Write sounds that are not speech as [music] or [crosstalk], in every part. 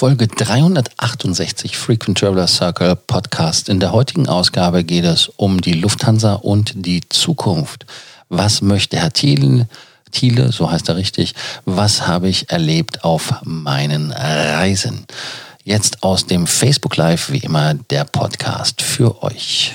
Folge 368 Frequent Traveler Circle Podcast. In der heutigen Ausgabe geht es um die Lufthansa und die Zukunft. Was möchte Herr Thiele, Thiele, so heißt er richtig, was habe ich erlebt auf meinen Reisen? Jetzt aus dem Facebook Live, wie immer, der Podcast für euch.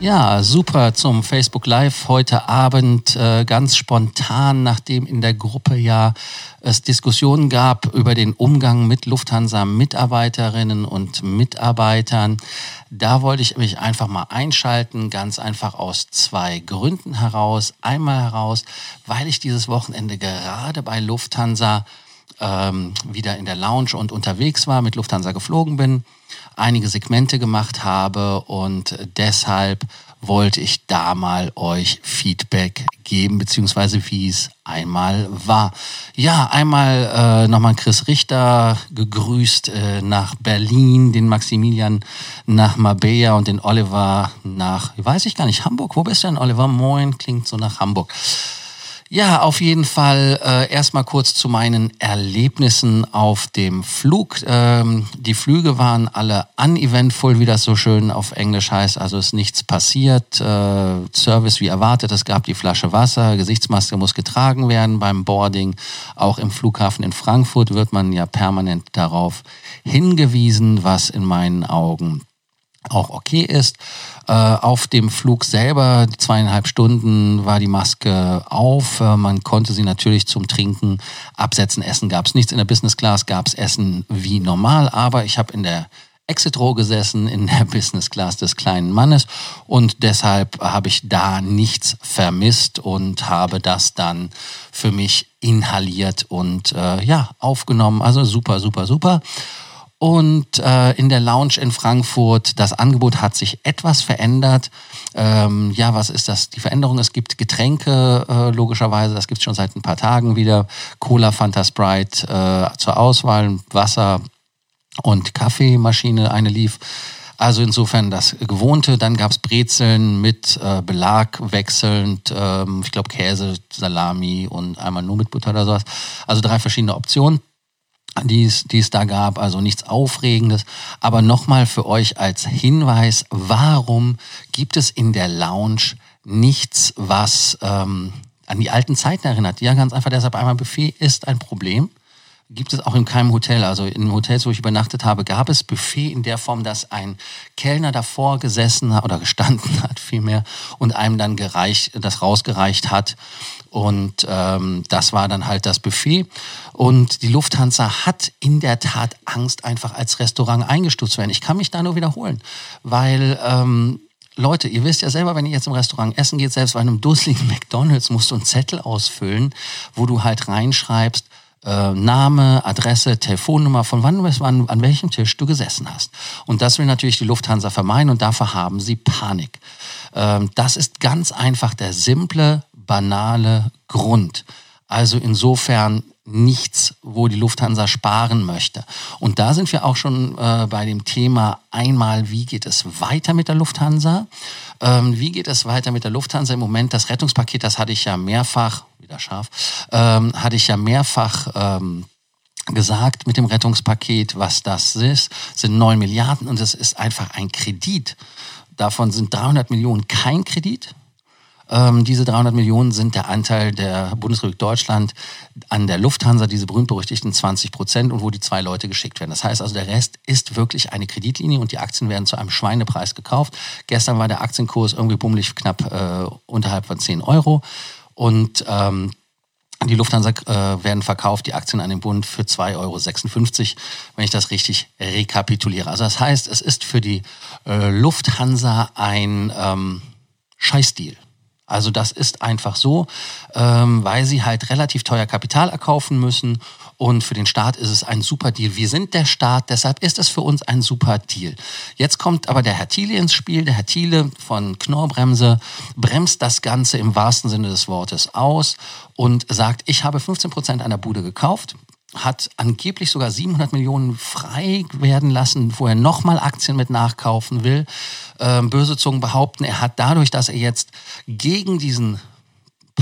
Ja, super zum Facebook Live heute Abend, äh, ganz spontan, nachdem in der Gruppe ja es Diskussionen gab über den Umgang mit Lufthansa-Mitarbeiterinnen und Mitarbeitern. Da wollte ich mich einfach mal einschalten, ganz einfach aus zwei Gründen heraus. Einmal heraus, weil ich dieses Wochenende gerade bei Lufthansa ähm, wieder in der Lounge und unterwegs war, mit Lufthansa geflogen bin, einige Segmente gemacht habe und deshalb wollte ich da mal euch Feedback geben, beziehungsweise wie es einmal war. Ja, einmal äh, nochmal Chris Richter gegrüßt äh, nach Berlin, den Maximilian nach Mabea und den Oliver nach, weiß ich gar nicht, Hamburg. Wo bist du denn, Oliver? Moin, klingt so nach Hamburg. Ja, auf jeden Fall äh, erstmal kurz zu meinen Erlebnissen auf dem Flug. Ähm, die Flüge waren alle uneventful, wie das so schön auf Englisch heißt. Also ist nichts passiert. Äh, Service wie erwartet. Es gab die Flasche Wasser. Gesichtsmaske muss getragen werden beim Boarding. Auch im Flughafen in Frankfurt wird man ja permanent darauf hingewiesen, was in meinen Augen auch okay ist. Äh, auf dem Flug selber, zweieinhalb Stunden, war die Maske auf. Äh, man konnte sie natürlich zum Trinken absetzen. Essen gab es nichts. In der Business Class gab es Essen wie normal, aber ich habe in der Exit Row gesessen, in der [laughs] Business Class des kleinen Mannes und deshalb habe ich da nichts vermisst und habe das dann für mich inhaliert und äh, ja, aufgenommen. Also super, super, super. Und äh, in der Lounge in Frankfurt, das Angebot hat sich etwas verändert. Ähm, ja, was ist das? Die Veränderung, es gibt Getränke, äh, logischerweise, das gibt es schon seit ein paar Tagen wieder. Cola, Fanta Sprite äh, zur Auswahl, Wasser und Kaffeemaschine, eine lief. Also insofern das Gewohnte. Dann gab's Brezeln mit äh, Belag wechselnd, ähm, ich glaube Käse, Salami und einmal nur mit Butter oder sowas. Also drei verschiedene Optionen die es, die es da gab, also nichts Aufregendes. Aber nochmal für euch als Hinweis, warum gibt es in der Lounge nichts, was ähm, an die alten Zeiten erinnert? Ja, ganz einfach deshalb einmal Buffet ist ein Problem. Gibt es auch in keinem Hotel. Also in Hotels, wo ich übernachtet habe, gab es Buffet in der Form, dass ein Kellner davor gesessen hat oder gestanden hat vielmehr und einem dann gereicht, das rausgereicht hat. Und ähm, das war dann halt das Buffet. Und die Lufthansa hat in der Tat Angst, einfach als Restaurant eingestuft zu werden. Ich kann mich da nur wiederholen, weil ähm, Leute, ihr wisst ja selber, wenn ihr jetzt im Restaurant essen geht, selbst bei einem dusseligen [laughs] McDonalds musst du einen Zettel ausfüllen, wo du halt reinschreibst, äh, Name, Adresse, Telefonnummer, von wann bis wann, an welchem Tisch du gesessen hast. Und das will natürlich die Lufthansa vermeiden und dafür haben sie Panik. Ähm, das ist ganz einfach der simple banale Grund. Also insofern nichts, wo die Lufthansa sparen möchte. Und da sind wir auch schon äh, bei dem Thema einmal, wie geht es weiter mit der Lufthansa? Ähm, wie geht es weiter mit der Lufthansa im Moment? Das Rettungspaket, das hatte ich ja mehrfach, wieder scharf, ähm, hatte ich ja mehrfach ähm, gesagt mit dem Rettungspaket, was das ist, sind neun Milliarden und es ist einfach ein Kredit. Davon sind 300 Millionen kein Kredit, ähm, diese 300 Millionen sind der Anteil der Bundesrepublik Deutschland an der Lufthansa, diese berühmt-berüchtigten 20 Prozent und wo die zwei Leute geschickt werden. Das heißt also, der Rest ist wirklich eine Kreditlinie und die Aktien werden zu einem Schweinepreis gekauft. Gestern war der Aktienkurs irgendwie bummelig knapp äh, unterhalb von 10 Euro und ähm, die Lufthansa äh, werden verkauft, die Aktien an den Bund für 2,56 Euro, wenn ich das richtig rekapituliere. Also das heißt, es ist für die äh, Lufthansa ein ähm, Scheißdeal. Also das ist einfach so, ähm, weil sie halt relativ teuer Kapital erkaufen müssen und für den Staat ist es ein super Deal. Wir sind der Staat, deshalb ist es für uns ein super Deal. Jetzt kommt aber der Herr Thiele ins Spiel. Der Herr Thiele von Knorrbremse bremst das Ganze im wahrsten Sinne des Wortes aus und sagt, ich habe 15 Prozent einer Bude gekauft hat angeblich sogar 700 Millionen frei werden lassen, wo er nochmal Aktien mit nachkaufen will. Ähm, böse Zungen behaupten, er hat dadurch, dass er jetzt gegen diesen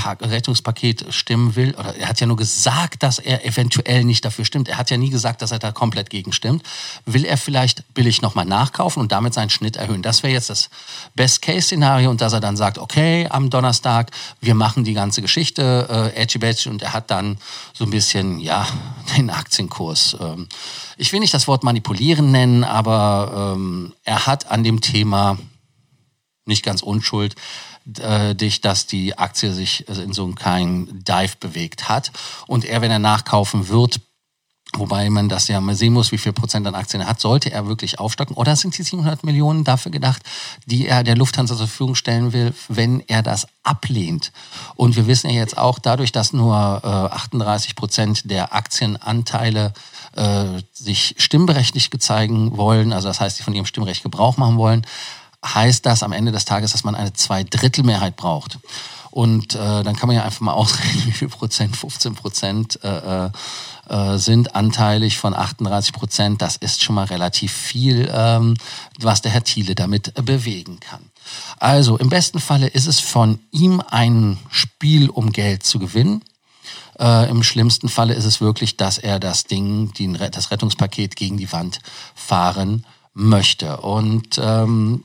Rettungspaket stimmen will, oder er hat ja nur gesagt, dass er eventuell nicht dafür stimmt. Er hat ja nie gesagt, dass er da komplett gegen stimmt. Will er vielleicht billig nochmal nachkaufen und damit seinen Schnitt erhöhen? Das wäre jetzt das Best-Case-Szenario und dass er dann sagt, okay, am Donnerstag, wir machen die ganze Geschichte, äh, Edgy Badge, und er hat dann so ein bisschen, ja, [laughs] den Aktienkurs. Ähm, ich will nicht das Wort manipulieren nennen, aber ähm, er hat an dem Thema nicht ganz Unschuld äh, dich, dass die Aktie sich in so einem kleinen Dive bewegt hat. Und er, wenn er nachkaufen wird, Wobei man das ja mal sehen muss, wie viel Prozent an Aktien er hat, sollte er wirklich aufstocken. Oder sind die 700 Millionen dafür gedacht, die er der Lufthansa zur Verfügung stellen will, wenn er das ablehnt? Und wir wissen ja jetzt auch, dadurch, dass nur äh, 38 Prozent der Aktienanteile äh, sich stimmberechtigt zeigen wollen, also das heißt, die von ihrem Stimmrecht Gebrauch machen wollen, heißt das am Ende des Tages, dass man eine Zweidrittelmehrheit braucht. Und äh, dann kann man ja einfach mal [laughs] ausrechnen, wie viel Prozent, 15 Prozent äh, äh, sind anteilig von 38 Prozent. Das ist schon mal relativ viel, ähm, was der Herr Thiele damit bewegen kann. Also im besten Falle ist es von ihm ein Spiel, um Geld zu gewinnen. Äh, Im schlimmsten Falle ist es wirklich, dass er das Ding, die, das Rettungspaket gegen die Wand fahren möchte. Und ähm,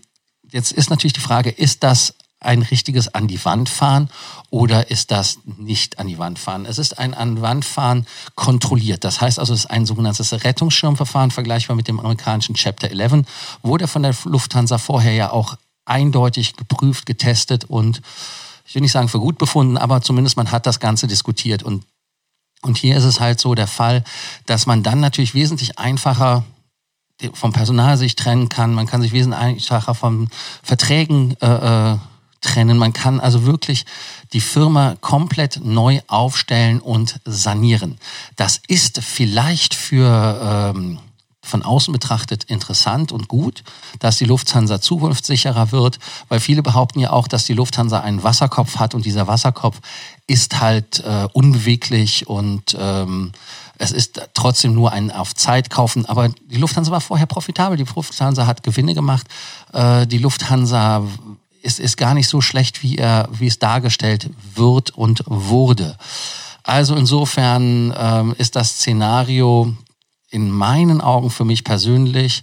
Jetzt ist natürlich die Frage, ist das ein richtiges an die Wand fahren oder ist das nicht an die Wand fahren? Es ist ein an die Wand fahren kontrolliert. Das heißt also, es ist ein sogenanntes Rettungsschirmverfahren, vergleichbar mit dem amerikanischen Chapter 11, wurde von der Lufthansa vorher ja auch eindeutig geprüft, getestet und ich will nicht sagen für gut befunden, aber zumindest man hat das Ganze diskutiert und und hier ist es halt so der Fall, dass man dann natürlich wesentlich einfacher vom Personal sich trennen kann. Man kann sich wesentlich einfacher von Verträgen äh, äh, trennen. Man kann also wirklich die Firma komplett neu aufstellen und sanieren. Das ist vielleicht für ähm, von außen betrachtet interessant und gut, dass die Lufthansa zukunftssicherer wird, weil viele behaupten ja auch, dass die Lufthansa einen Wasserkopf hat und dieser Wasserkopf ist halt äh, unbeweglich und ähm, es ist trotzdem nur ein auf Zeit kaufen. Aber die Lufthansa war vorher profitabel. Die Lufthansa hat Gewinne gemacht. Äh, die Lufthansa ist, ist gar nicht so schlecht, wie, er, wie es dargestellt wird und wurde. Also insofern ähm, ist das Szenario in meinen Augen für mich persönlich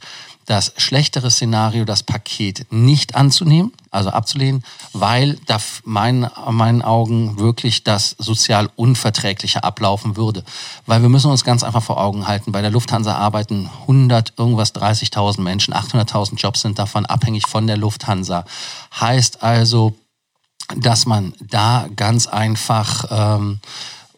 das schlechtere Szenario, das Paket nicht anzunehmen, also abzulehnen, weil da meinen, meinen Augen wirklich das sozial Unverträgliche ablaufen würde. Weil wir müssen uns ganz einfach vor Augen halten, bei der Lufthansa arbeiten 100, irgendwas 30.000 Menschen, 800.000 Jobs sind davon abhängig von der Lufthansa. Heißt also, dass man da ganz einfach... Ähm,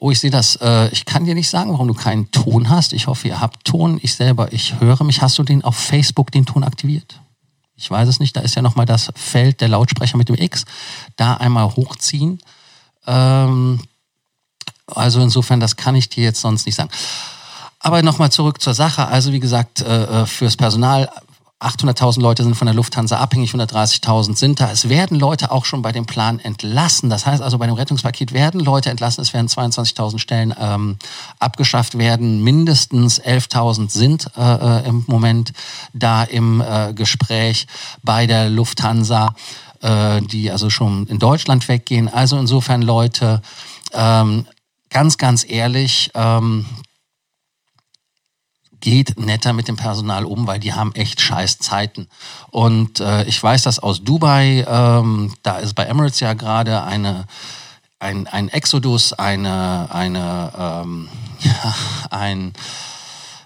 Oh, ich sehe das. Äh, ich kann dir nicht sagen, warum du keinen Ton hast. Ich hoffe, ihr habt Ton. Ich selber, ich höre mich. Hast du den auf Facebook den Ton aktiviert? Ich weiß es nicht. Da ist ja nochmal das Feld der Lautsprecher mit dem X. Da einmal hochziehen. Ähm, also insofern, das kann ich dir jetzt sonst nicht sagen. Aber nochmal zurück zur Sache. Also wie gesagt, äh, äh fürs Personal 800.000 Leute sind von der Lufthansa abhängig, 130.000 sind da. Es werden Leute auch schon bei dem Plan entlassen. Das heißt also, bei dem Rettungspaket werden Leute entlassen. Es werden 22.000 Stellen ähm, abgeschafft werden. Mindestens 11.000 sind äh, äh, im Moment da im äh, Gespräch bei der Lufthansa, äh, die also schon in Deutschland weggehen. Also insofern Leute, ähm, ganz, ganz ehrlich, ähm, geht netter mit dem Personal um, weil die haben echt scheiß Zeiten. Und äh, ich weiß das aus Dubai, ähm, da ist bei Emirates ja gerade eine ein, ein Exodus, eine, eine ähm, [laughs] ja, ein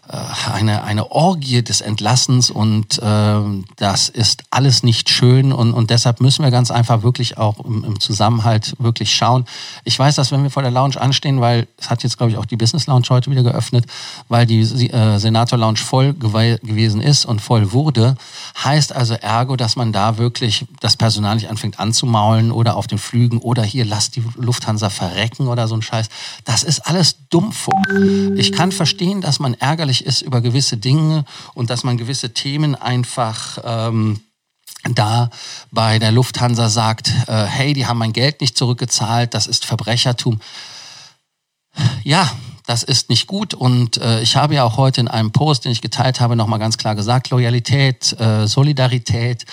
eine, eine Orgie des Entlassens und äh, das ist alles nicht schön und, und deshalb müssen wir ganz einfach wirklich auch im, im Zusammenhalt wirklich schauen. Ich weiß, dass wenn wir vor der Lounge anstehen, weil es hat jetzt glaube ich auch die Business Lounge heute wieder geöffnet, weil die äh, Senator Lounge voll gewesen ist und voll wurde, heißt also ergo, dass man da wirklich das Personal nicht anfängt anzumaulen oder auf den Flügen oder hier lasst die Lufthansa verrecken oder so ein Scheiß. Das ist alles Dummfunk. Ich kann verstehen, dass man ärgerlich traurig ist über gewisse Dinge und dass man gewisse Themen einfach ähm, da bei der Lufthansa sagt, äh, hey, die haben mein Geld nicht zurückgezahlt, das ist Verbrechertum. Ja, das ist nicht gut und äh, ich habe ja auch heute in einem Post, den ich geteilt habe, nochmal ganz klar gesagt, Loyalität, äh, Solidarität,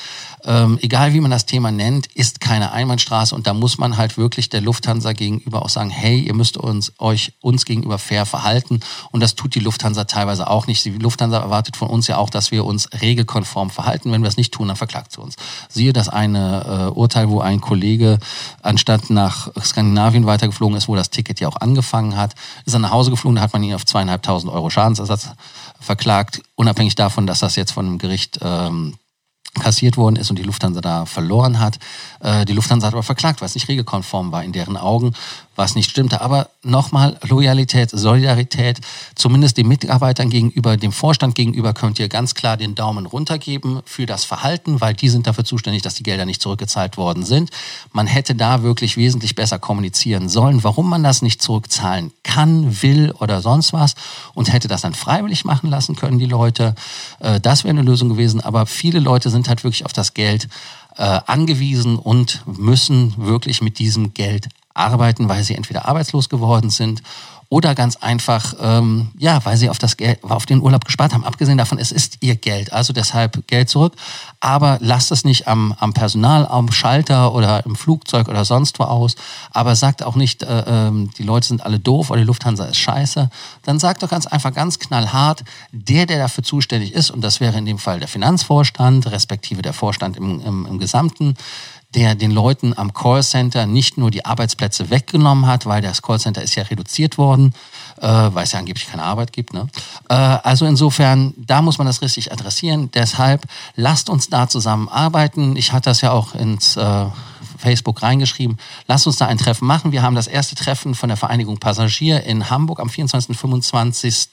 ähm, egal wie man das Thema nennt, ist keine Einbahnstraße und da muss man halt wirklich der Lufthansa gegenüber auch sagen, hey, ihr müsst uns euch uns gegenüber fair verhalten und das tut die Lufthansa teilweise auch nicht. Die Lufthansa erwartet von uns ja auch, dass wir uns regelkonform verhalten. Wenn wir es nicht tun, dann verklagt sie uns. Siehe das eine äh, Urteil, wo ein Kollege anstatt nach Skandinavien weitergeflogen ist, wo das Ticket ja auch angefangen hat, ist er nach Hause geflogen, da hat man ihn auf zweieinhalbtausend Euro Schadensersatz verklagt, unabhängig davon, dass das jetzt von einem Gericht ähm, kassiert worden ist und die Lufthansa da verloren hat. Äh, die Lufthansa hat aber verklagt, weil es nicht regelkonform war in deren Augen, was nicht stimmte. Aber nochmal, Loyalität, Solidarität, zumindest den Mitarbeitern gegenüber, dem Vorstand gegenüber könnt ihr ganz klar den Daumen runtergeben für das Verhalten, weil die sind dafür zuständig, dass die Gelder nicht zurückgezahlt worden sind. Man hätte da wirklich wesentlich besser kommunizieren sollen, warum man das nicht zurückzahlen kann, will oder sonst was und hätte das dann freiwillig machen lassen können, die Leute. Äh, das wäre eine Lösung gewesen. Aber viele Leute sind halt wirklich auf das Geld äh, angewiesen und müssen wirklich mit diesem Geld arbeiten, weil sie entweder arbeitslos geworden sind oder ganz einfach, ähm, ja, weil sie auf das Geld, auf den Urlaub gespart haben. Abgesehen davon, es ist ihr Geld, also deshalb Geld zurück. Aber lasst es nicht am, am Personal, am Schalter oder im Flugzeug oder sonst wo aus. Aber sagt auch nicht, äh, äh, die Leute sind alle doof oder die Lufthansa ist scheiße. Dann sagt doch ganz einfach, ganz knallhart, der, der dafür zuständig ist, und das wäre in dem Fall der Finanzvorstand, respektive der Vorstand im, im, im Gesamten, der den Leuten am Callcenter nicht nur die Arbeitsplätze weggenommen hat, weil das Callcenter ist ja reduziert worden, äh, weil es ja angeblich keine Arbeit gibt. Ne? Äh, also insofern, da muss man das richtig adressieren. Deshalb lasst uns da zusammenarbeiten. Ich hatte das ja auch ins äh, Facebook reingeschrieben, lasst uns da ein Treffen machen. Wir haben das erste Treffen von der Vereinigung Passagier in Hamburg am 24. und 25.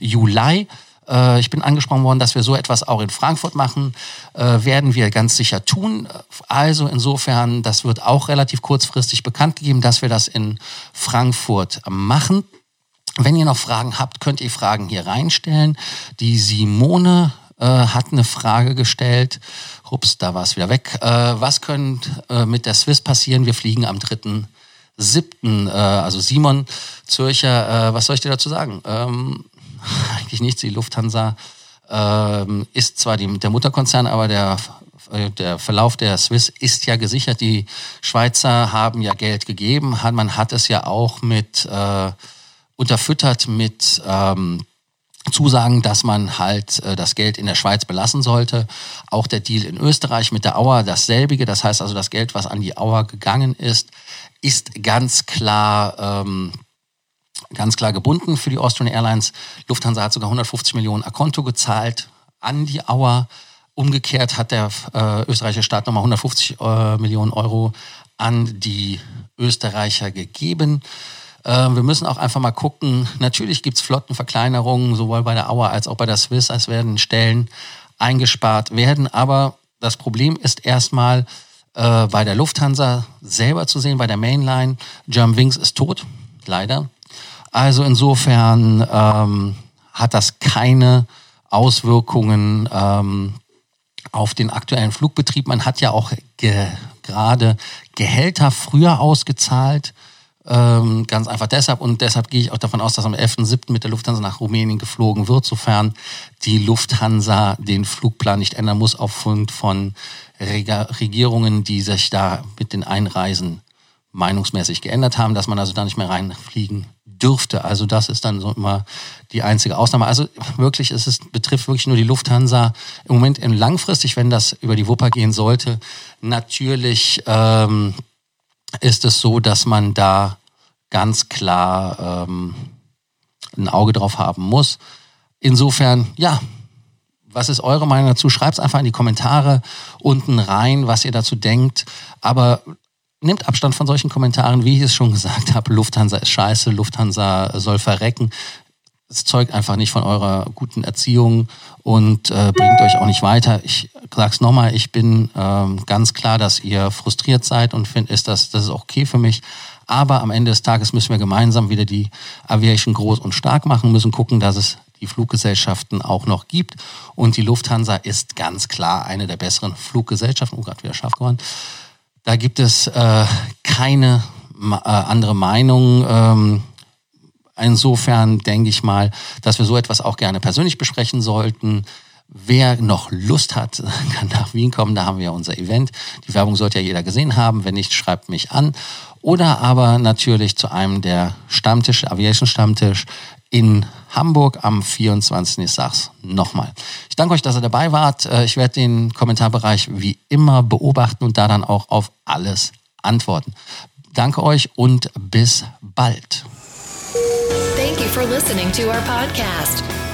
Juli. Äh, ich bin angesprochen worden, dass wir so etwas auch in Frankfurt machen, äh, werden wir ganz sicher tun. Also insofern, das wird auch relativ kurzfristig bekannt gegeben, dass wir das in Frankfurt machen. Wenn ihr noch Fragen habt, könnt ihr Fragen hier reinstellen. Die Simone äh, hat eine Frage gestellt. Ups, da war es wieder weg. Was könnte mit der Swiss passieren? Wir fliegen am 3.7. Äh, also Simon Zürcher, was soll ich dir dazu sagen? Ähm, [laughs] eigentlich nichts. Die Lufthansa ähm, ist zwar die, der Mutterkonzern, aber der, äh, der Verlauf der Swiss ist ja gesichert. Die Schweizer haben ja Geld gegeben. Man hat es ja auch mit äh, unterfüttert mit ähm, Zusagen, dass man halt äh, das Geld in der Schweiz belassen sollte. Auch der Deal in Österreich mit der Auer dasselbige. Das heißt also, das Geld, was an die Auer gegangen ist, ist ganz klar ähm, ganz klar gebunden für die Austrian Airlines. Lufthansa hat sogar 150 Millionen Akonto gezahlt an die Auer. Umgekehrt hat der äh, österreichische Staat nochmal 150 äh, Millionen Euro an die Österreicher gegeben. Äh, wir müssen auch einfach mal gucken. Natürlich gibt es Flottenverkleinerungen, sowohl bei der Auer als auch bei der Swiss. Es werden Stellen eingespart werden. Aber das Problem ist erstmal äh, bei der Lufthansa selber zu sehen, bei der Mainline. Germanwings ist tot, leider. Also insofern ähm, hat das keine Auswirkungen ähm, auf den aktuellen Flugbetrieb. Man hat ja auch ge gerade Gehälter früher ausgezahlt. Ähm, ganz einfach deshalb und deshalb gehe ich auch davon aus, dass am 11.07. mit der Lufthansa nach Rumänien geflogen wird, sofern die Lufthansa den Flugplan nicht ändern muss aufgrund von Regierungen, die sich da mit den Einreisen meinungsmäßig geändert haben, dass man also da nicht mehr reinfliegen dürfte. Also das ist dann so immer die einzige Ausnahme. Also wirklich, es betrifft wirklich nur die Lufthansa. Im Moment in langfristig, wenn das über die Wupper gehen sollte, natürlich ähm, ist es so, dass man da ganz klar ähm, ein Auge drauf haben muss. Insofern, ja, was ist eure Meinung dazu? Schreibt es einfach in die Kommentare unten rein, was ihr dazu denkt. Aber nehmt Abstand von solchen Kommentaren, wie ich es schon gesagt habe. Lufthansa ist scheiße, Lufthansa soll verrecken. Es zeugt einfach nicht von eurer guten Erziehung und äh, bringt euch auch nicht weiter. Ich sag's nochmal, ich bin ähm, ganz klar, dass ihr frustriert seid und finde, ist das, das ist okay für mich. Aber am Ende des Tages müssen wir gemeinsam wieder die Aviation groß und stark machen, müssen gucken, dass es die Fluggesellschaften auch noch gibt. Und die Lufthansa ist ganz klar eine der besseren Fluggesellschaften. Oh, gerade wieder scharf geworden. Da gibt es äh, keine äh, andere Meinung. Ähm, Insofern denke ich mal, dass wir so etwas auch gerne persönlich besprechen sollten. Wer noch Lust hat, [laughs] kann nach Wien kommen. Da haben wir unser Event. Die Werbung sollte ja jeder gesehen haben. Wenn nicht, schreibt mich an. Oder aber natürlich zu einem der Stammtische, Aviation Stammtisch in Hamburg am 24. Ich sag's nochmal. Ich danke euch, dass ihr dabei wart. Äh, ich werde den Kommentarbereich wie immer beobachten und da dann auch auf alles antworten. Danke euch und bis bald. Thank you for listening to our podcast,